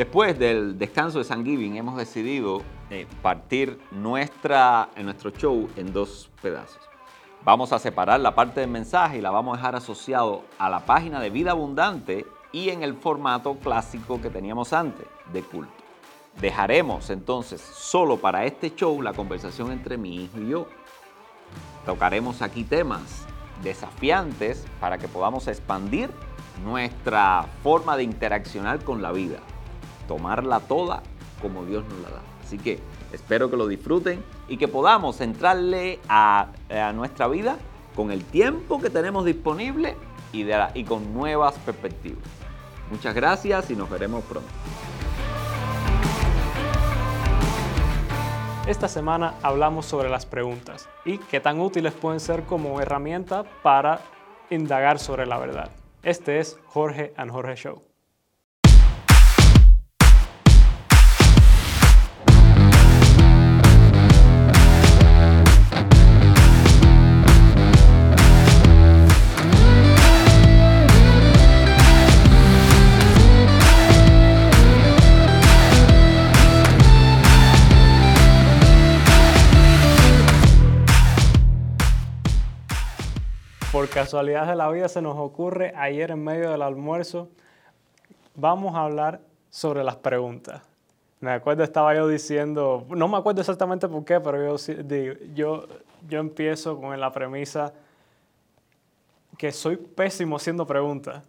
Después del descanso de San Giving hemos decidido eh, partir nuestra, nuestro show en dos pedazos. Vamos a separar la parte del mensaje y la vamos a dejar asociado a la página de Vida Abundante y en el formato clásico que teníamos antes, de culto. Dejaremos entonces solo para este show la conversación entre mi hijo y yo. Tocaremos aquí temas desafiantes para que podamos expandir nuestra forma de interaccionar con la vida, tomarla toda como Dios nos la da. Así que espero que lo disfruten y que podamos entrarle a, nuestra vida con el tiempo que tenemos disponible y, y con nuevas perspectivas. Muchas gracias y nos veremos pronto. Esta semana hablamos sobre las preguntas y qué tan útiles pueden ser como herramienta para indagar sobre la verdad. Este es Jorge and Jorge Show. Por casualidad de la vida se nos ocurre ayer en medio del almuerzo, vamos a hablar sobre las preguntas. Me acuerdo, estaba yo diciendo, no me acuerdo exactamente por qué, pero yo, yo, yo empiezo con la premisa que soy pésimo haciendo preguntas.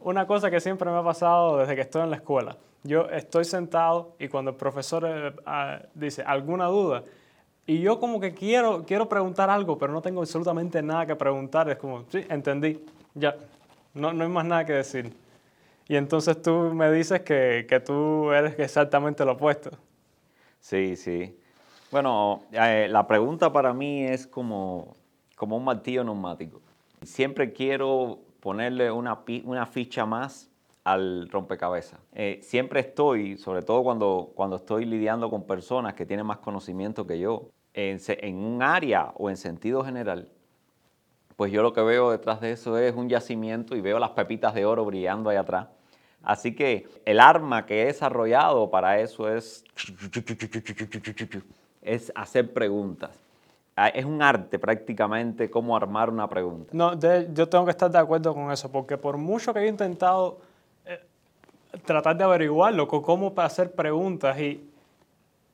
Una cosa que siempre me ha pasado desde que estoy en la escuela. Yo estoy sentado y cuando el profesor eh, ah, dice alguna duda, y yo como que quiero, quiero preguntar algo, pero no tengo absolutamente nada que preguntar. Es como, sí, entendí, ya, no, no hay más nada que decir. Y entonces tú me dices que, que tú eres exactamente lo opuesto. Sí, sí. Bueno, eh, la pregunta para mí es como, como un martillo neumático. Siempre quiero ponerle una, una ficha más al rompecabezas. Eh, siempre estoy, sobre todo cuando, cuando estoy lidiando con personas que tienen más conocimiento que yo, en, un área o en sentido general, pues yo lo que veo detrás de eso es un yacimiento y veo las pepitas de oro brillando ahí atrás. Así que el arma que he desarrollado para eso es, es hacer preguntas. Es un arte prácticamente cómo armar una pregunta. No, yo tengo que estar de acuerdo con eso, porque por mucho que he intentado eh, tratar de averiguarlo, cómo hacer preguntas y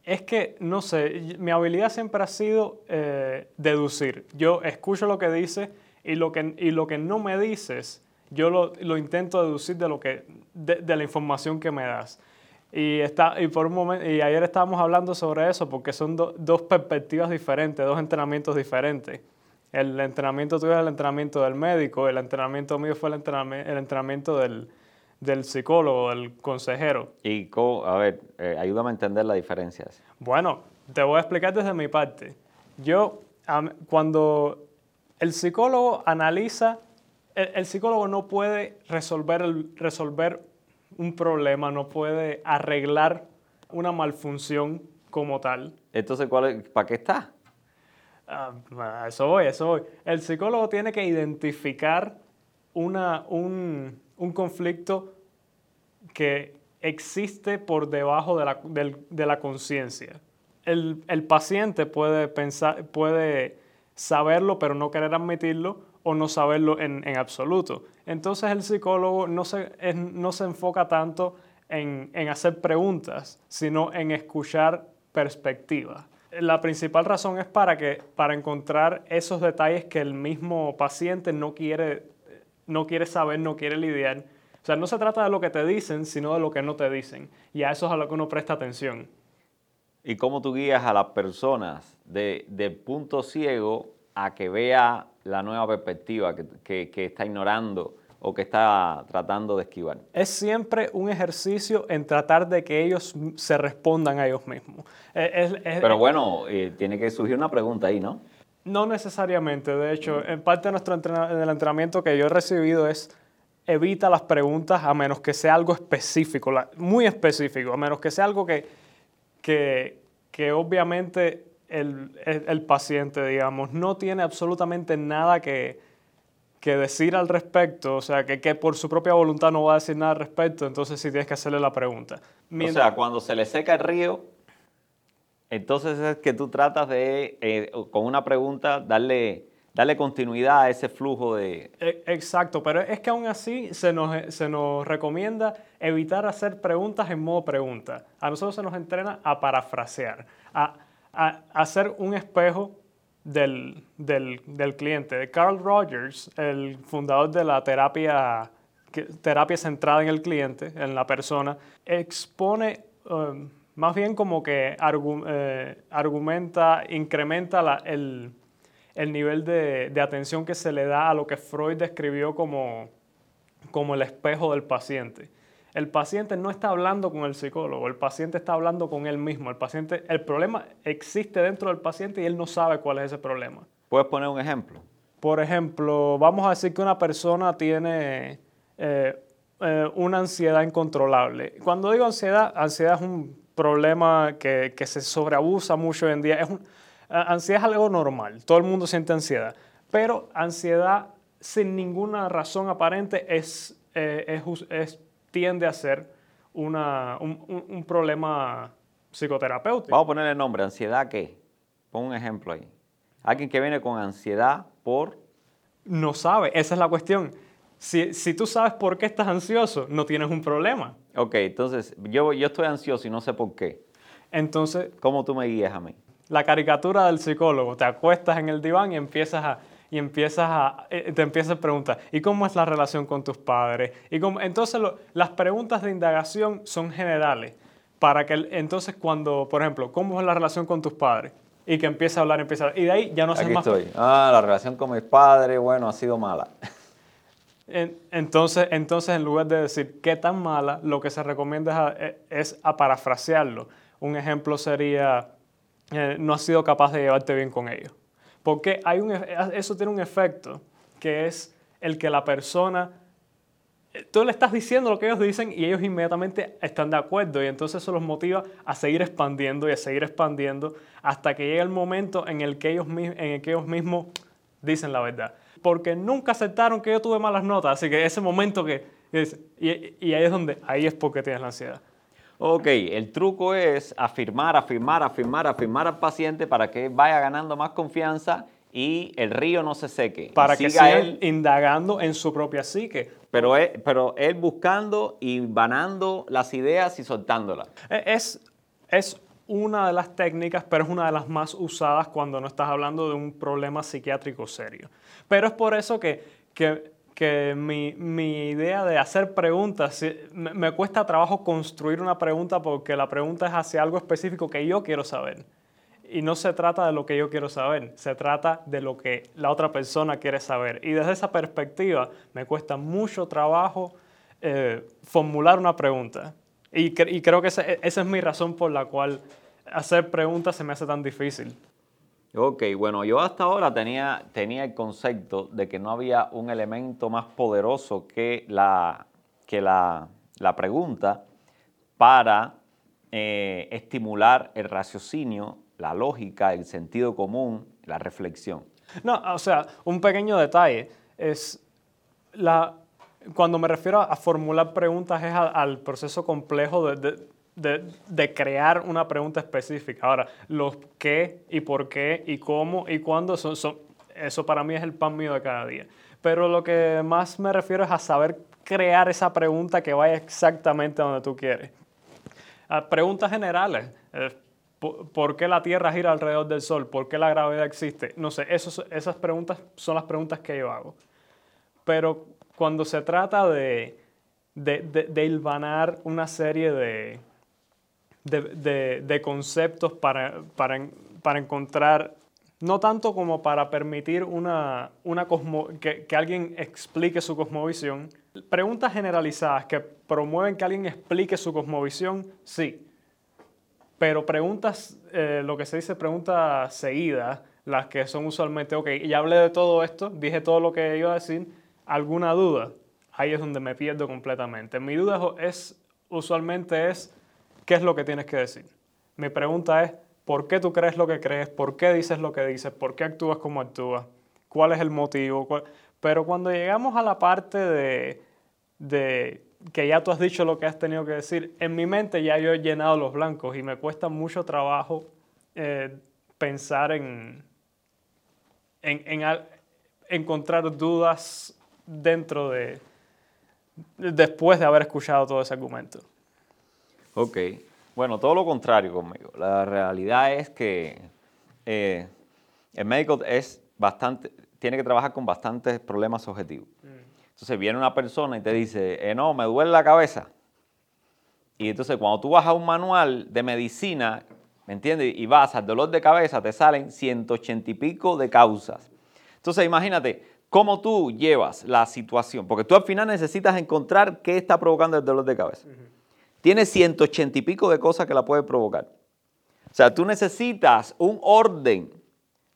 es que, no sé, mi habilidad siempre ha sido eh, deducir. Yo escucho lo que dices y lo que, y lo que no me dices, yo lo, intento deducir de, lo que, de, la información que me das. Y, está, y, por un momento, y ayer estábamos hablando sobre eso porque son dos perspectivas diferentes, dos entrenamientos diferentes. El entrenamiento tuyo es el entrenamiento del médico, el entrenamiento mío fue el entrenamiento del, del psicólogo, del consejero. Y, a ver, eh, ayúdame a entender la diferencia. Bueno, te voy a explicar desde mi parte. Yo, cuando el psicólogo analiza, el, psicólogo no puede resolver, el, resolver un problema, no puede arreglar una malfunción como tal. Entonces, ¿cuál ¿para qué está? Ah, eso voy, eso voy. El psicólogo tiene que identificar una, un, un conflicto que existe por debajo de la, de la conciencia. El, el, paciente puede, pensar, puede saberlo pero no querer admitirlo o no saberlo en, en absoluto. Entonces el psicólogo no se, no se enfoca tanto en, en hacer preguntas, sino en escuchar perspectivas. La principal razón es para, que, para encontrar esos detalles que el mismo paciente no quiere, no quiere saber, no quiere lidiar o sea, no se trata de lo que te dicen, sino de lo que no te dicen. Y a eso es a lo que uno presta atención. ¿Y cómo tú guías a las personas de, punto ciego a que vea la nueva perspectiva que, está ignorando o que está tratando de esquivar? Es siempre un ejercicio en tratar de que ellos se respondan a ellos mismos. Pero bueno, eh, tiene que surgir una pregunta ahí, ¿no? No necesariamente. De hecho, en parte de nuestro entrenamiento que yo he recibido es evita las preguntas a menos que sea algo específico, muy específico, a menos que sea algo que, que, obviamente el, paciente, digamos, no tiene absolutamente nada que, que decir al respecto, o sea, que, que, por su propia voluntad no va a decir nada al respecto, entonces sí tienes que hacerle la pregunta. O sea, cuando se le seca el río, entonces es que tú tratas de, eh, con una pregunta, darle, darle continuidad a ese flujo de... E, exacto, pero es que aún así se nos, se nos recomienda evitar hacer preguntas en modo pregunta. A nosotros se nos entrena a parafrasear, a, a hacer un espejo del, del, del, cliente. Carl Rogers, el fundador de la terapia, terapia centrada en el cliente, en la persona, expone um, más bien como que eh, argumenta, incrementa el, el, nivel de, de, atención que se le da a lo que Freud describió como, como el espejo del paciente. El paciente no está hablando con el psicólogo, el paciente está hablando con él mismo. El, paciente, el problema existe dentro del paciente y él no sabe cuál es ese problema. ¿Puedes poner un ejemplo? Por ejemplo, vamos a decir que una persona tiene eh, eh, una ansiedad incontrolable. Cuando digo ansiedad, ansiedad es un problema que, que se sobreabusa mucho hoy en día. Es ansiedad es algo normal, todo el mundo siente ansiedad, pero ansiedad sin ninguna razón aparente es, eh, es, es tiende a ser una, un, un, problema psicoterapéutico. Vamos a ponerle nombre, ansiedad qué? Pon un ejemplo ahí. Alguien que viene con ansiedad por... No sabe, esa es la cuestión. Si, si, tú sabes por qué estás ansioso, no tienes un problema. Ok, entonces yo, yo estoy ansioso y no sé por qué. Entonces... ¿Cómo tú me guías a mí? La caricatura del psicólogo. Te acuestas en el diván y empiezas a y empiezas a, eh, te empiezas a preguntar, ¿y cómo es la relación con tus padres? Y cómo, entonces las preguntas de indagación son generales, para que entonces cuando, por ejemplo, ¿cómo es la relación con tus padres? Y que empieza a hablar, empieza a hablar. Y de ahí ya no sé más. Estoy. Ah, la relación con mis padres, bueno, ha sido mala. entonces, entonces, en lugar de decir qué tan mala, lo que se recomienda es a, a parafrasearlo. Un ejemplo sería, eh, no has sido capaz de llevarte bien con ellos. Porque hay un, eso tiene un efecto que es el que la persona, tú le estás diciendo lo que ellos dicen y ellos inmediatamente están de acuerdo y entonces eso los motiva a seguir expandiendo y a seguir expandiendo hasta que llega el momento en el que ellos, en el que ellos mismos dicen la verdad. Porque nunca aceptaron que yo tuve malas notas, así que ese momento que... y, y ahí es donde, ahí es porque tienes la ansiedad. Ok, el truco es afirmar, afirmar, afirmar, afirmar al paciente para que vaya ganando más confianza y el río no se seque. Para que siga él indagando en su propia psique. Pero él, pero él buscando y vanando las ideas y soltándolas. E, es, es una de las técnicas, pero es una de las más usadas cuando no estás hablando de un problema psiquiátrico serio. Pero es por eso que, que mi, mi, idea de hacer preguntas, me, me, cuesta trabajo construir una pregunta porque la pregunta es hacia algo específico que yo quiero saber. Y no se trata de lo que yo quiero saber, se trata de lo que la otra persona quiere saber. Y desde esa perspectiva me cuesta mucho trabajo eh, formular una pregunta. Y, y creo que esa, esa es mi razón por la cual hacer preguntas se me hace tan difícil. Ok, bueno, yo hasta ahora tenía, tenía el concepto de que no había un elemento más poderoso que la, que la, pregunta para eh, estimular el raciocinio, la lógica, el sentido común, la reflexión. No, o sea, un pequeño detalle es la, cuando me refiero a formular preguntas es al proceso complejo de, de, crear una pregunta específica. Ahora, los qué y por qué y cómo y cuándo, son, son, eso para mí es el pan mío de cada día. Pero lo que más me refiero es a saber crear esa pregunta que vaya exactamente donde tú quieres. A preguntas generales. Eh, ¿Por qué la Tierra gira alrededor del Sol? ¿Por qué la gravedad existe? No sé, esas preguntas son las preguntas que yo hago. Pero cuando se trata de, de, de hilvanar una serie de, de, conceptos para, para, encontrar, no tanto como para permitir una, una que, alguien explique su cosmovisión. Preguntas generalizadas que promueven que alguien explique su cosmovisión, sí. Pero preguntas, eh, lo que se dice preguntas seguidas, las que son usualmente, ok, ya hablé de todo esto, dije todo lo que iba a decir, ¿alguna duda? Ahí es donde me pierdo completamente. Mi duda es, usualmente es, ¿qué es lo que tienes que decir? Mi pregunta es, ¿por qué tú crees lo que crees? ¿Por qué dices lo que dices? ¿Por qué actúas como actúas? ¿Cuál es el motivo? Pero cuando llegamos a la parte de, que ya tú has dicho lo que has tenido que decir, en mi mente ya yo he llenado los blancos y me cuesta mucho trabajo eh, pensar en, en, en encontrar dudas dentro de, después de haber escuchado todo ese argumento. Ok, bueno, todo lo contrario conmigo. La realidad es que eh, el médico es bastante, tiene que trabajar con bastantes problemas objetivos. Mm. Entonces viene una persona y te dice, eh, no, me duele la cabeza. Y entonces cuando tú vas a un manual de medicina, ¿me entiendes? Y vas al dolor de cabeza, te salen 180 y pico de causas. Entonces imagínate cómo tú llevas la situación, porque tú al final necesitas encontrar qué está provocando el dolor de cabeza. Tiene 180 y pico de cosas que la puede provocar. O sea, tú necesitas un orden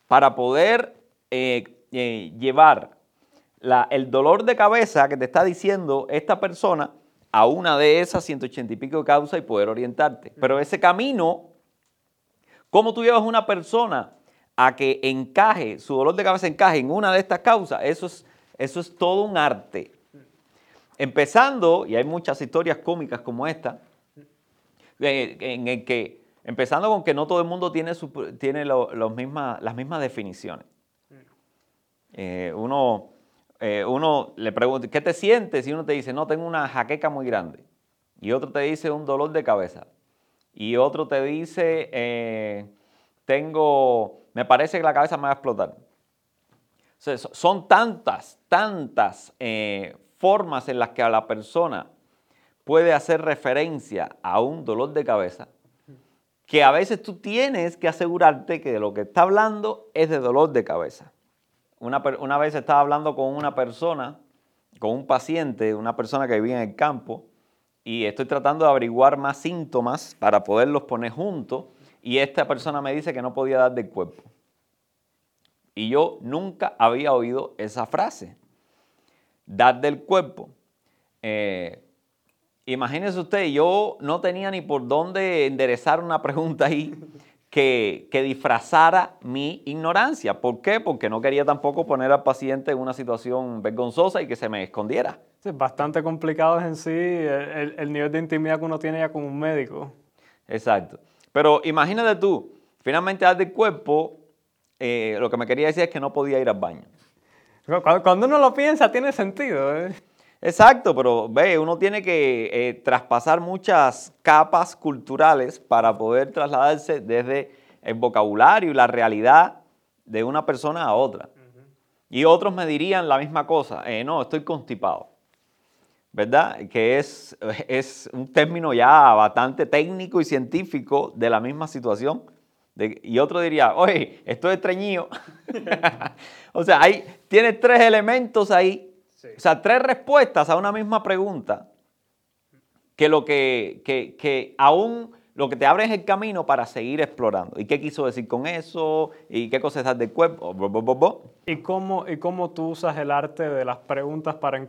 para poder eh, eh, llevar el dolor de cabeza que te está diciendo esta persona a una de esas 180 y pico de causas y poder orientarte. Pero ese camino, ¿cómo tú llevas a una persona a que encaje, su dolor de cabeza encaje en una de estas causas? Eso es, eso es todo un arte. Empezando, y hay muchas historias cómicas como esta, eh, en el que, empezando con que no todo el mundo tiene, tiene las mismas definiciones. Eh, uno eh, uno le pregunta, ¿qué te sientes? Y uno te dice, no, tengo una jaqueca muy grande. Y otro te dice un dolor de cabeza. Y otro te dice, tengo, me parece que la cabeza me va a explotar. son tantas, tantas eh, formas en las que a la persona puede hacer referencia a un dolor de cabeza que a veces tú tienes que asegurarte que de lo que está hablando es de dolor de cabeza. Una, vez estaba hablando con una persona, con un paciente, una persona que vivía en el campo, y estoy tratando de averiguar más síntomas para poderlos poner juntos, y esta persona me dice que no podía dar del cuerpo. Y yo nunca había oído esa frase, dar del cuerpo. Eh, imagínese usted, yo no tenía ni por dónde enderezar una pregunta ahí que, disfrazara mi ignorancia. ¿Por qué? Porque no quería tampoco poner al paciente en una situación vergonzosa y que se me escondiera. Es bastante complicado en sí el, nivel de intimidad que uno tiene ya con un médico. Exacto. Pero imagínate tú, finalmente al del cuerpo, eh, lo que me quería decir es que no podía ir al baño. Cuando, uno lo piensa, tiene sentido. ¿eh? Exacto, pero ve, uno tiene que eh, traspasar muchas capas culturales para poder trasladarse desde el vocabulario y la realidad de una persona a otra. Y otros me dirían la misma cosa, eh, no, estoy constipado, ¿verdad? Que es, es un término ya bastante técnico y científico de la misma situación. y otro diría, oye, estoy estreñido. o sea, hay, tiene tres elementos ahí o sea, tres respuestas a una misma pregunta que lo que, que, aún lo que te abre es el camino para seguir explorando. ¿Y qué quiso decir con eso? ¿Y qué cosas del cuerpo? ¿Y cómo, ¿Y cómo tú usas el arte de las preguntas para,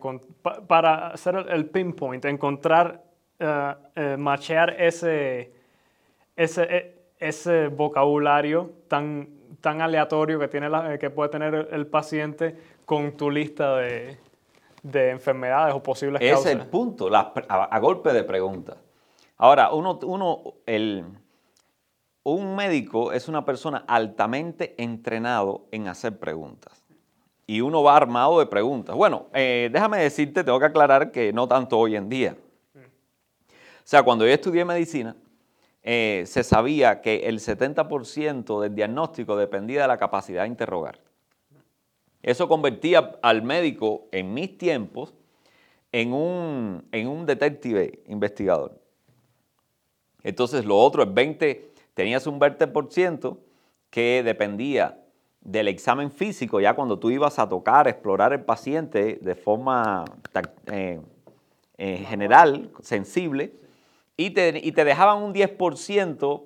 para hacer el pinpoint, encontrar, uh, uh, machear ese, ese, e, ese vocabulario tan, tan aleatorio que, tiene que puede tener el paciente con tu lista de, de enfermedades o posibles causas. Es el punto, a, golpe de preguntas. Ahora, uno, uno el, un médico es una persona altamente entrenado en hacer preguntas. Y uno va armado de preguntas. Bueno, eh, déjame decirte, tengo que aclarar que no tanto hoy en día. O sea, cuando yo estudié medicina, eh, se sabía que el 70% del diagnóstico dependía de la capacidad de interrogar. Eso convertía al médico en mis tiempos en un, en un detective investigador. Entonces lo otro, el 20, tenías un 20% que dependía del examen físico, ya cuando tú ibas a tocar, explorar el paciente de forma eh, eh, general, sensible, y te, y te, dejaban un 10%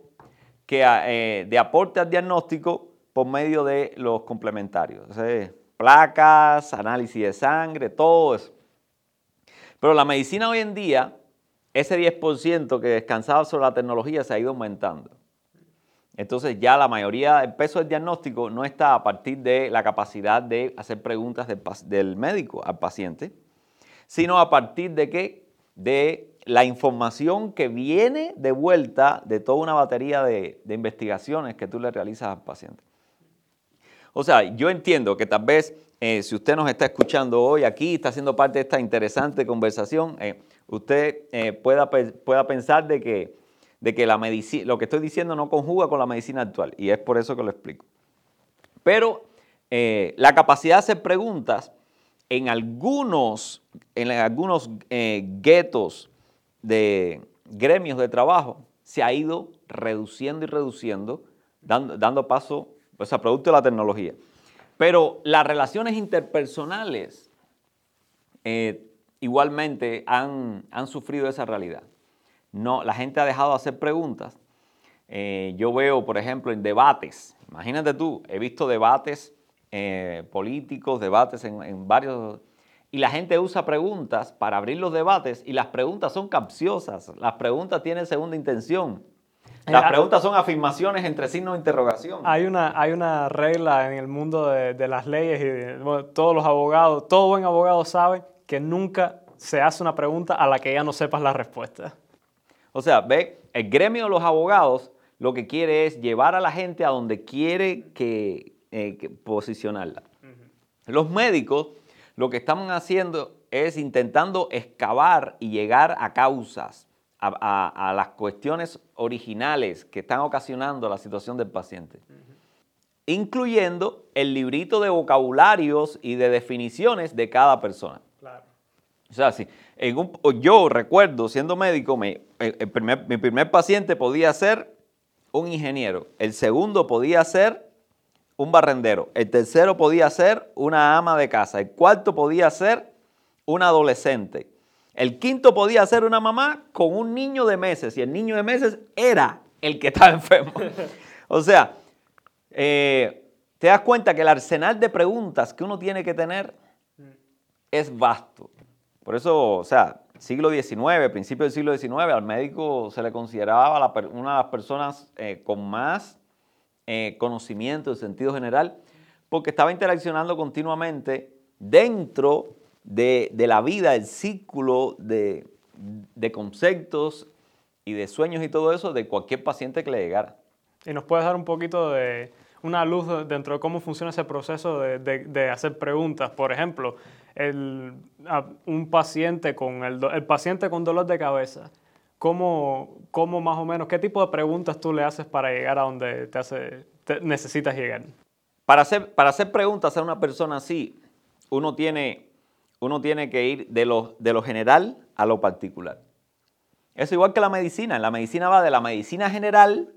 que, eh, de aporte al diagnóstico por medio de los complementarios placas, análisis de sangre, todo eso. Pero la medicina hoy en día, ese 10% que descansaba sobre la tecnología se ha ido aumentando. entonces ya la mayoría del peso del diagnóstico no está a partir de la capacidad de hacer preguntas del, médico al paciente, sino a partir de qué? De la información que viene de vuelta de toda una batería de, investigaciones que tú le realizas al paciente. O sea, yo entiendo que tal vez eh, si usted nos está escuchando hoy aquí, está siendo parte de esta interesante conversación, eh, usted eh, pueda, pueda pensar de que, de que la lo que estoy diciendo no conjuga con la medicina actual, y es por eso que lo explico. Pero la capacidad de hacer preguntas en algunos, en algunos guetos de gremios de trabajo se ha ido reduciendo y reduciendo, dando, dando paso pues, a producto de la tecnología. Pero las relaciones interpersonales eh, igualmente han, sufrido esa realidad. No, la gente ha dejado de hacer preguntas. Eh, yo veo, por ejemplo, en debates, imagínate tú, he visto debates eh, políticos, debates en, en varios y la gente usa preguntas para abrir los debates y las preguntas son capciosas, las preguntas tienen segunda intención. Las preguntas son afirmaciones entre signos de interrogación. Hay una, hay una regla en el mundo de, las leyes y todos los abogados, todo buen abogado sabe que nunca se hace una pregunta a la que ya no sepas la respuesta. O sea, ve, el gremio de los abogados lo que quiere es llevar a la gente a donde quiere que, eh, posicionarla. Los médicos lo que estamos haciendo es intentando excavar y llegar a causas, a, las cuestiones originales que están ocasionando la situación del paciente. Incluyendo el librito de vocabularios y de definiciones de cada persona. O sea, si yo recuerdo siendo médico, mi primer paciente podía ser un ingeniero, el segundo podía ser un barrendero. El tercero podía ser una ama de casa. El cuarto podía ser un adolescente. El quinto podía ser una mamá con un niño de meses. Y el niño de meses era el que estaba enfermo. o sea, eh, te das cuenta que el arsenal de preguntas que uno tiene que tener es vasto. Por eso, o sea, siglo XIX, principio del siglo XIX, al médico se le consideraba una de las personas eh, con más eh, conocimiento en sentido general, porque estaba interaccionando continuamente dentro de, la vida, el círculo de, conceptos y de sueños y todo eso de cualquier paciente que le llegara. ¿Y nos puedes dar un poquito de una luz dentro de cómo funciona ese proceso de, hacer preguntas? Por ejemplo, un paciente con el, el paciente con dolor de cabeza ¿Cómo, ¿Cómo, más o menos, qué tipo de preguntas tú le haces para llegar a donde te, hace, necesitas llegar? Para hacer, para hacer preguntas a una persona así, uno tiene, uno tiene que ir de lo, de lo general a lo particular. Es igual que la medicina. La medicina va de la medicina general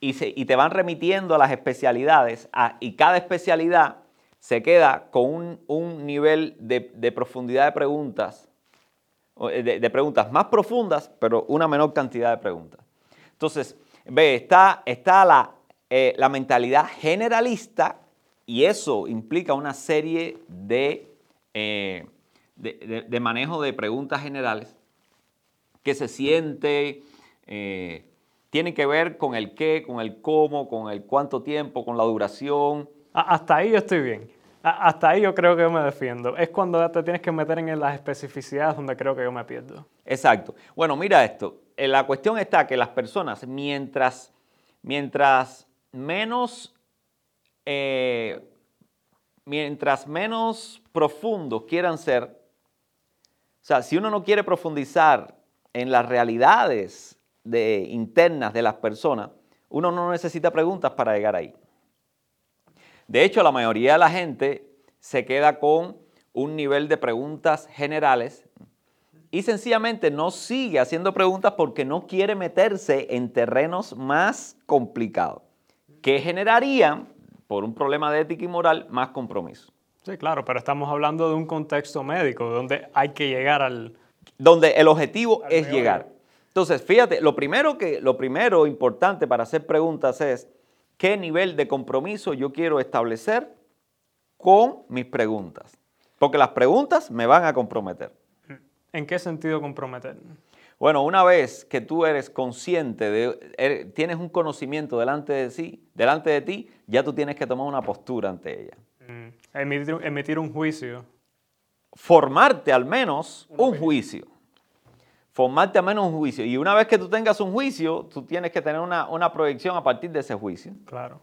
y, se, y te van remitiendo a las especialidades y cada especialidad se queda con un, un nivel de, de profundidad de preguntas eh, de, preguntas más profundas, pero una menor cantidad de preguntas. Entonces, ve, está, está la, eh, la mentalidad generalista y eso implica una serie de, eh, de, manejo de preguntas generales que se siente, tiene que ver con el qué, con el cómo, con el cuánto tiempo, con la duración. Hasta ahí yo estoy bien. Hasta ahí yo creo que yo me defiendo. Es cuando te tienes que meter en las especificidades donde creo que yo me pierdo. Exacto. Bueno, mira esto. Eh, la cuestión está que las personas, mientras, mientras menos, eh, mientras menos profundos quieran ser, o sea, si uno no quiere profundizar en las realidades de, internas de las personas, uno no necesita preguntas para llegar ahí. De hecho, la mayoría de la gente se queda con un nivel de preguntas generales y sencillamente no sigue haciendo preguntas porque no quiere meterse en terrenos más complicados, que generarían, por un problema de ética y moral, más compromiso. Sí, claro, pero estamos hablando de un contexto médico donde hay que llegar al... Donde el objetivo es llegar. Entonces, fíjate, lo primero, que, lo primero importante para hacer preguntas es, qué nivel de compromiso yo quiero establecer con mis preguntas. Porque las preguntas me van a comprometer. ¿En qué sentido comprometer? Bueno, una vez que tú eres consciente, de, er- tienes un conocimiento delante de, sí, delante de ti, ya tú tienes que tomar una postura ante ella. Mm, Emitir, emitir un juicio. Formarte al menos un juicio. Formarte al menos un juicio. Y una vez que tú tengas un juicio, tú tienes que tener una, una proyección a partir de ese juicio. Claro.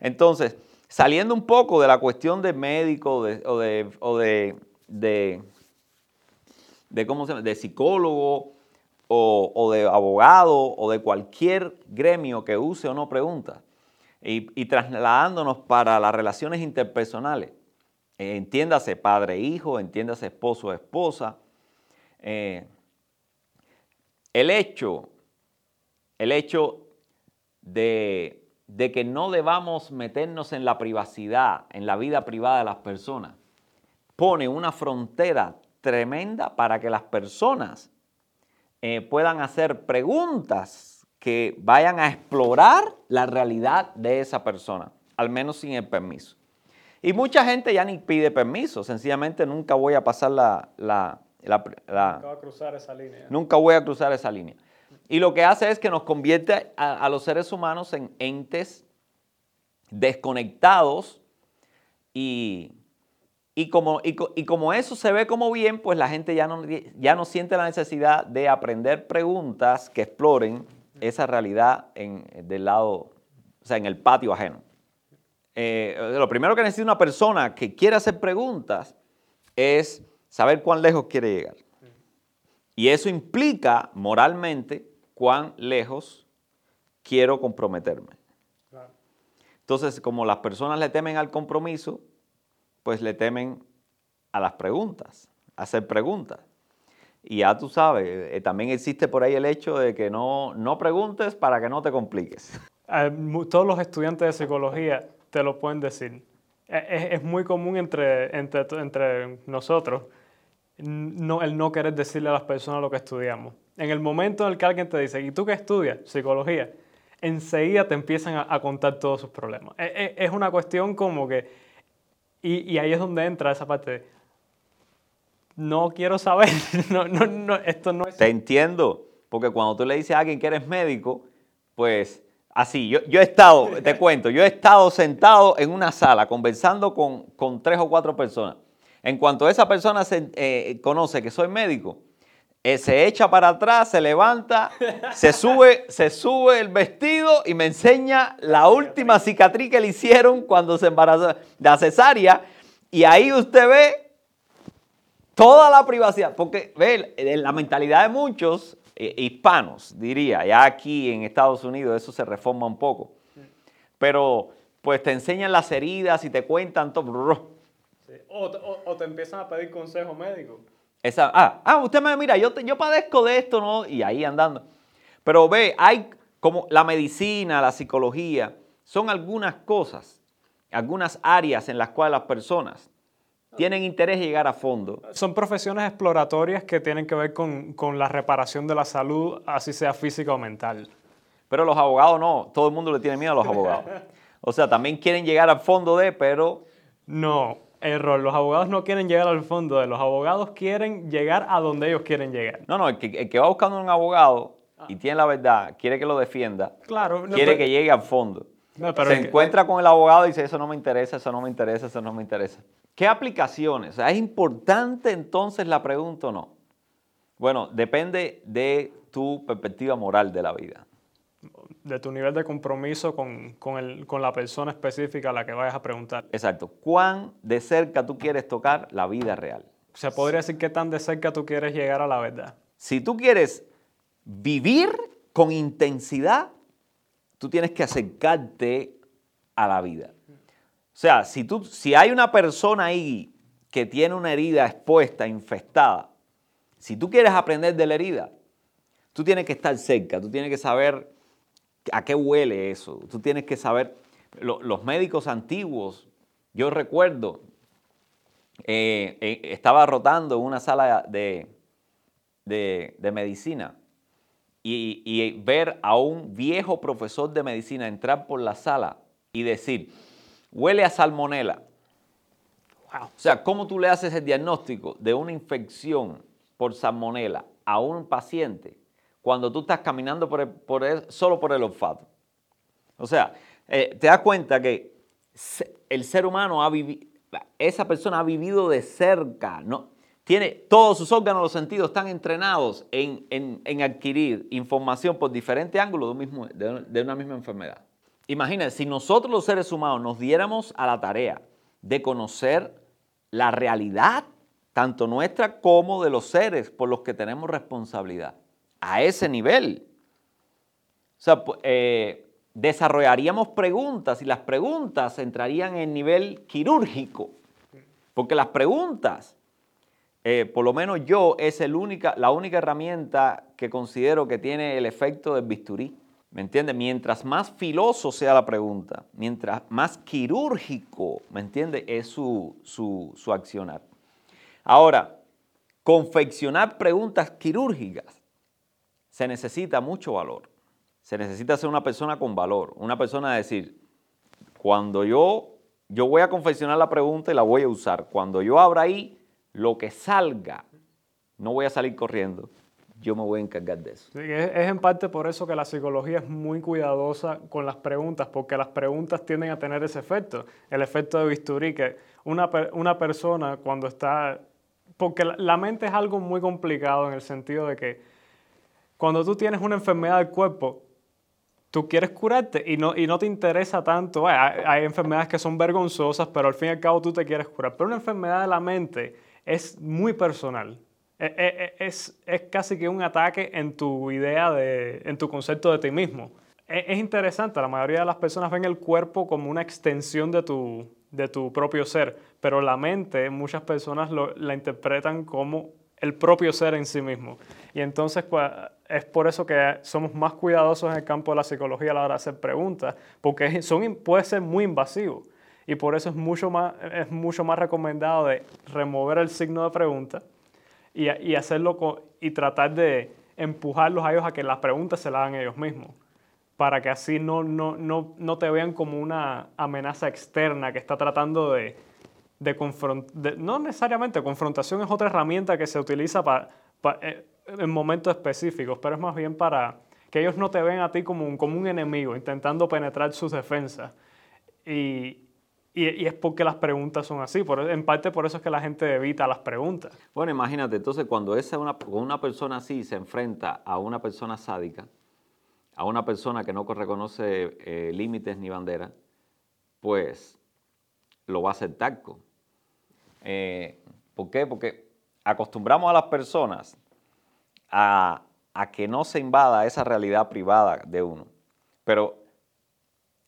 Entonces, saliendo un poco de la cuestión de médico de- o, de, o de, de, de ¿cómo se llama? de psicólogo o, o de abogado o de cualquier gremio que use o no preguntas, y, y trasladándonos para las relaciones interpersonales, eh, entiéndase padre-hijo, entiéndase esposo-esposa, eh, el hecho, el hecho de, que no debamos meternos en la privacidad, en la vida privada de las personas, pone una frontera tremenda para que las personas eh, puedan hacer preguntas que vayan a explorar la realidad de esa persona, al menos sin el permiso. Y mucha gente ya ni pide permiso, sencillamente nunca voy a pasar la- la- la- Acaba de cruzar esa línea. Nunca voy a cruzar esa línea. Y lo que hace es que nos convierte a, a los seres humanos en entes desconectados y, y como, y, co- y como eso se ve como bien, pues la gente ya no, ya no siente la necesidad de aprender preguntas que exploren esa realidad en, del lado, o sea, en el patio ajeno. Eh, lo primero que necesita una persona que quiere hacer preguntas es saber cuán lejos quiere llegar. Y eso implica moralmente cuán lejos quiero comprometerme. Entonces, como las personas le temen al compromiso, pues le temen a las preguntas, a hacer preguntas. Y ya tú sabes, eh, también existe por ahí el hecho de que no, no preguntes para que no te compliques. Mu- todos los estudiantes de psicología te lo pueden decir. Eh, Es, es muy común entre, entre, entre nosotros no, el no querer decirle a las personas lo que estudiamos. En el momento en el que alguien te dice, ¿y tú qué estudias? Psicología. Enseguida te empiezan a, contar todos sus problemas. Es, es- es una cuestión como que... Y, y ahí es donde entra esa parte de... No quiero saber. No, no, no, esto no es... Te entiendo, porque cuando tú le dices a alguien que eres médico, pues así, yo, yo he estado, te cuento, yo he estado sentado en una sala conversando con, con tres o cuatro personas. En cuanto esa persona se, eh, conoce que soy médico, eh, se echa para atrás, se levanta, se sube, se sube el vestido y me enseña la última cicatriz que le hicieron cuando se embarazó, la cesárea, y ahí usted ve toda la privacidad, porque ve, en la mentalidad de muchos eh, hispanos, diría, ya aquí en Estados Unidos eso se reforma un poco, pero pues te enseñan las heridas y te cuentan todo. O, te- o- o te empiezan a pedir consejo médico. Esa, ah, ah, usted me mira, yo, te- yo padezco de esto, ¿no? Y ahí andando. Pero ve, hay como la medicina, la psicología, son algunas cosas, algunas áreas en las cuales las personas tienen interés en llegar a fondo. Son profesiones exploratorias que tienen que ver con, con la reparación de la salud, así sea física o mental. Pero los abogados no, todo el mundo le tiene miedo a los abogados. O sea, también quieren llegar al fondo de, pero No, error. Los abogados no quieren llegar al fondo de los abogados quieren llegar a donde ellos quieren llegar. no, no, el que, el que va buscando un abogado y tiene la verdad, quiere que lo defienda, Claro, no, quiere pero- que llegue al fondo. No, pero Se que- encuentra con el abogado y dice, eso no me interesa, eso no me interesa, eso no me interesa. ¿Qué aplicaciones? ¿Es importante entonces la pregunta o no? Bueno, depende de tu perspectiva moral de la vida. De tu nivel de compromiso con, con el- con la persona específica a la que vayas a preguntar. Exacto. ¿Cuán de cerca tú quieres tocar la vida real? Se podría decir qué tan de cerca tú quieres llegar a la verdad. Si tú quieres vivir con intensidad, tú tienes que acercarte a la vida. O sea, si, tú, si hay una persona ahí que tiene una herida expuesta, infestada, si tú quieres aprender de la herida, tú tienes que estar cerca, tú tienes que saber a qué huele eso, tú tienes que saber, lo- los médicos antiguos, yo recuerdo, eh, eh, estaba rotando en una sala de, de, de medicina y, y ver a un viejo profesor de medicina entrar por la sala y decir, huele a salmonela. Wow. O sea, ¿cómo tú le haces el diagnóstico de una infección por salmonela a un paciente cuando tú estás caminando por solo por el olfato. O sea, eh, te das cuenta que el ser humano ha vivido, esa persona ha vivido de cerca, ¿no? Tiene, todos sus órganos, los sentidos están entrenados en, adquirir información por diferentes ángulos de una misma enfermedad. Imagínense, si nosotros los seres humanos nos diéramos a la tarea de conocer la realidad, tanto nuestra como de los seres por los que tenemos responsabilidad, a ese nivel. O sea, eh, desarrollaríamos preguntas y las preguntas entrarían en nivel quirúrgico, porque las preguntas, eh, por lo menos yo, es el única, la única herramienta que considero que tiene el efecto del bisturí. ¿Me entiendes? Mientras más filoso sea la pregunta, mientras más quirúrgico, ¿me entiendes? Es su, su accionar. Ahora, confeccionar preguntas quirúrgicas se necesita mucho valor. Se necesita ser una persona con valor, una persona de decir, cuando yo, yo voy a confeccionar la pregunta y la voy a usar, cuando yo abra ahí, lo que salga, no voy a salir corriendo, yo me voy a encargar de eso. es, en parte por eso que la psicología es muy cuidadosa con las preguntas, porque las preguntas tienden a tener ese efecto, el efecto de bisturí, que una, una persona cuando está... Porque la, mente es algo muy complicado en el sentido de que cuando tú tienes una enfermedad del cuerpo, tú quieres curarte y no, y no te interesa tanto. hay, enfermedades que son vergonzosas, pero al fin y al cabo tú te quieres curar. Pero una enfermedad de la mente es muy personal. Eh, eh, eh, es, es, casi que un ataque en tu idea, de, en tu concepto de ti mismo. Es, es, interesante, la mayoría de las personas ven el cuerpo como una extensión de tu, de tu propio ser, pero la mente, muchas personas lo, la interpretan como el propio ser en sí mismo. Y entonces es por eso que somos más cuidadosos en el campo de la psicología a la hora de hacer preguntas, porque son, puede ser muy invasivo. Y por eso es mucho más, es mucho más recomendado de remover el signo de pregunta y, hacerlo y tratar de empujarlos a ellos a que las preguntas se las hagan ellos mismos, para que así no, no, no, no te vean como una amenaza externa que está tratando de, de confrontar, no necesariamente, confrontación es otra herramienta que se utiliza para, eh, en momentos específicos, pero es más bien para que ellos no te vean a ti como un, como un enemigo intentando penetrar sus defensas. Y, y, es porque las preguntas son así, por, en parte por eso es que la gente evita las preguntas. Bueno, imagínate, entonces cuando esa una, una persona así se enfrenta a una persona sádica, a una persona que no reconoce eh, límites ni banderas, pues lo va a hacer taco. Eh, ¿Por qué? Porque acostumbramos a las personas a, a que no se invada esa realidad privada de uno. Pero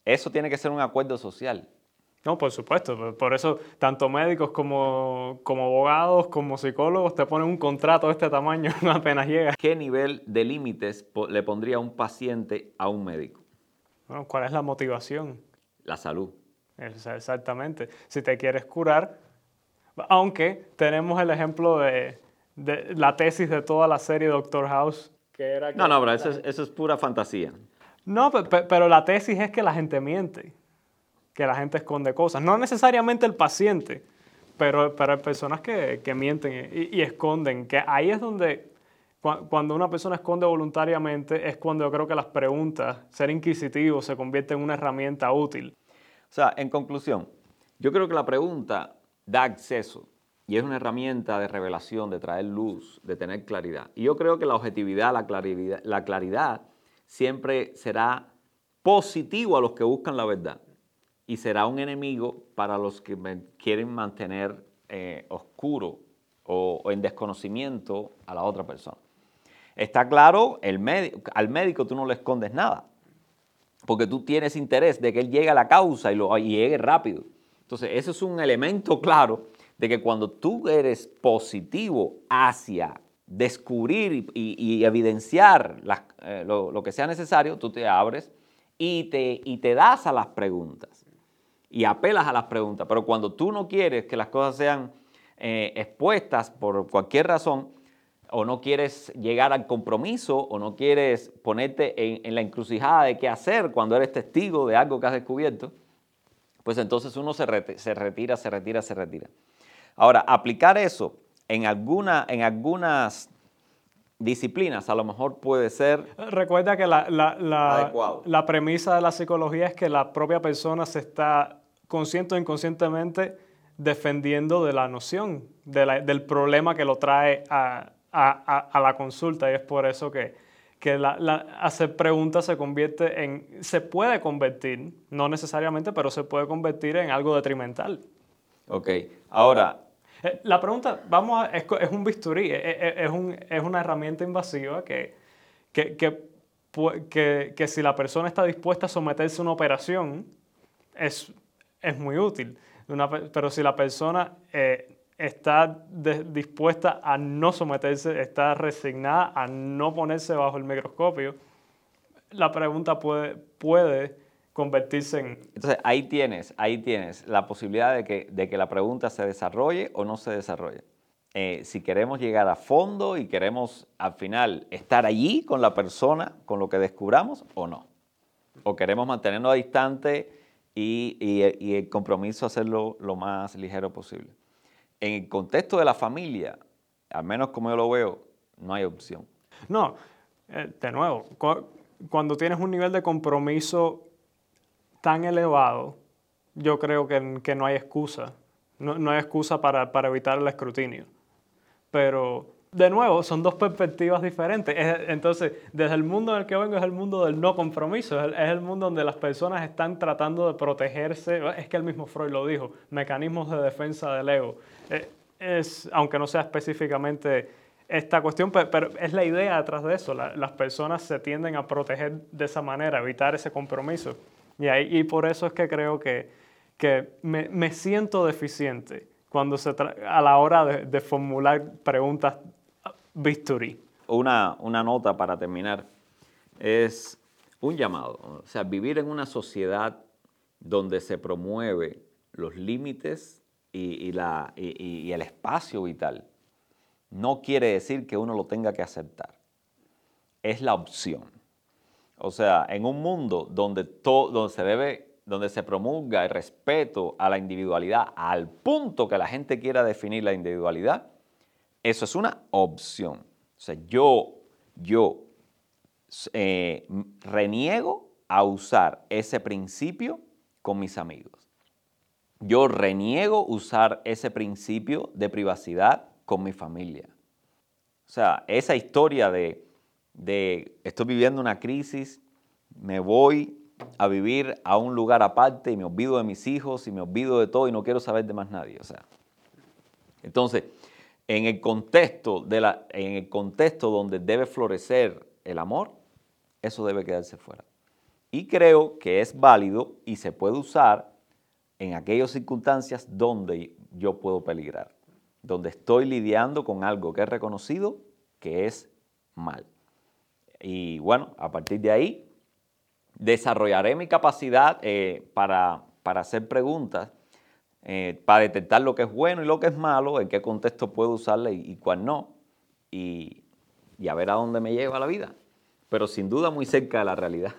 eso tiene que ser un acuerdo social. No, por supuesto. Por eso, tanto médicos como, como abogados, como psicólogos, te ponen un contrato de este tamaño apenas llega. ¿Qué nivel de límites le pondría un paciente a un médico? Bueno, ¿Cuál es la motivación? La salud. Exactamente. Si te quieres curar, aunque tenemos el ejemplo de, de la tesis de toda la serie Doctor House, que era... no, no, pero eso es, eso es pura fantasía. No, pero la tesis es que la gente miente que la gente esconde cosas. No necesariamente el paciente, pero, pero hay personas que, que mienten y, esconden. Que ahí es donde, cuando una persona esconde voluntariamente, es cuando yo creo que las preguntas, ser inquisitivo, se convierte en una herramienta útil. O sea, en conclusión, yo creo que la pregunta da acceso y es una herramienta de revelación, de traer luz, de tener claridad. Y yo creo que la objetividad, la claridad, la claridad siempre será positivo a los que buscan la verdad y será un enemigo para los que quieren mantener eh, oscuro o, en desconocimiento a la otra persona. Está claro, al médico tú no le escondes nada, porque tú tienes interés de que él llegue a la causa y, lo, llegue rápido. Entonces, eso es un elemento claro de que cuando tú eres positivo hacia descubrir y, evidenciar eh, lo, que sea necesario, tú te abres y te, y das a las preguntas y apelas a las preguntas. Pero cuando tú no quieres que las cosas sean eh, expuestas por cualquier razón, o no quieres llegar al compromiso, o no quieres ponerte en, la encrucijada de qué hacer cuando eres testigo de algo que has descubierto, pues entonces uno se, se retira, se retira, se retira. Ahora, aplicar eso en, alguna, en algunas disciplinas a lo mejor puede ser Recuerda que la, la- la- la premisa de la psicología es que la propia persona se está consciente o inconscientemente defendiendo de la noción, de la- del problema que lo trae a, a- a- a la consulta. Y es por eso que, que la- la- hacer preguntas se convierte en, se puede convertir, no necesariamente, pero se puede convertir en algo detrimental. Ok, ahora, Eh, La pregunta, vamos a, es, es un bisturí, es, es- es un- es una herramienta invasiva que, que, que, que- que si la persona está dispuesta a someterse a una operación, es, es muy útil. Una pe- pero si la persona eh, está de- dispuesta a no someterse, está resignada a no ponerse bajo el microscopio, la pregunta puede, puede convertirse en, entonces ahí tienes, ahí tienes la posibilidad de que, de que la pregunta se desarrolle o no se desarrolle. Eh, si queremos llegar a fondo y queremos al final estar allí con la persona, con lo que descubramos o no. O queremos mantenernos distante y, y- y el compromiso hacerlo lo más ligero posible. En el contexto de la familia, al menos como yo lo veo, no hay opción. No, eh, de nuevo, cu- cuando tienes un nivel de compromiso tan elevado, yo creo que, que no hay excusa. No, no hay excusa para, para evitar el escrutinio. Pero, de nuevo, son dos perspectivas diferentes. Es- Entonces, desde el mundo en el que vengo es el mundo del no compromiso, es el, mundo donde las personas están tratando de protegerse. Es que el mismo Freud lo dijo, mecanismos de defensa del ego. Eh, es, aunque no sea específicamente esta cuestión, pe- pero, es la idea detrás de eso. La- las personas se tienden a proteger de esa manera, evitar ese compromiso. Y, ahí, y por eso es que creo que, que me, me siento deficiente cuando se a la hora de formular preguntas bisturí. una, una nota para terminar es un llamado. O sea, vivir en una sociedad donde se promueve los límites y, y la, y- y- el espacio vital no quiere decir que uno lo tenga que aceptar. Es la opción. O sea, en un mundo donde, to- donde se debe, donde se promulga el respeto a la individualidad al punto que la gente quiera definir la individualidad, eso es una opción. O sea, yo, yo eh, reniego a usar ese principio con mis amigos. Yo reniego usar ese principio de privacidad con mi familia. O sea, esa historia de, de estoy viviendo una crisis, me voy a vivir a un lugar aparte y me olvido de mis hijos y me olvido de todo y no quiero saber de más nadie. O sea, entonces, en el contexto, de la, en el contexto donde debe florecer el amor, eso debe quedarse fuera. Y creo que es válido y se puede usar en aquellas circunstancias donde yo puedo peligrar, donde estoy lidiando con algo que es reconocido que es mal. Y bueno, a partir de ahí, desarrollaré mi capacidad eh, para, para hacer preguntas, eh, para detectar lo que es bueno y lo que es malo, en qué contexto puedo usarla y, y cuál no, y, y a ver a dónde me lleva la vida. Pero sin duda muy cerca de la realidad.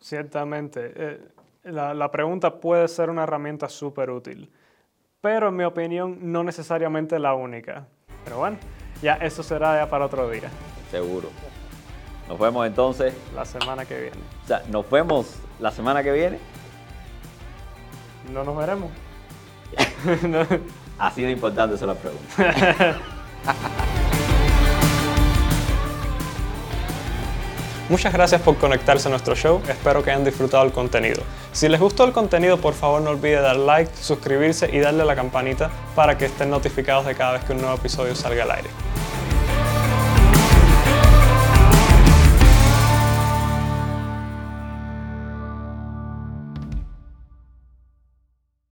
Ciertamente. eh, la, la pregunta puede ser una herramienta súper útil, pero en mi opinión no necesariamente la única. Pero bueno, ya eso será ya para otro día, Seguro. Nos vemos entonces, la semana que viene. o sea, nos vemos la semana que viene. No nos veremos. Así de importante esa es la pregunta. Muchas gracias por conectarse a nuestro show, espero que hayan disfrutado el contenido. Si les gustó el contenido, por favor no olvide dar like, suscribirse y darle a la campanita para que estén notificados de cada vez que un nuevo episodio salga al aire.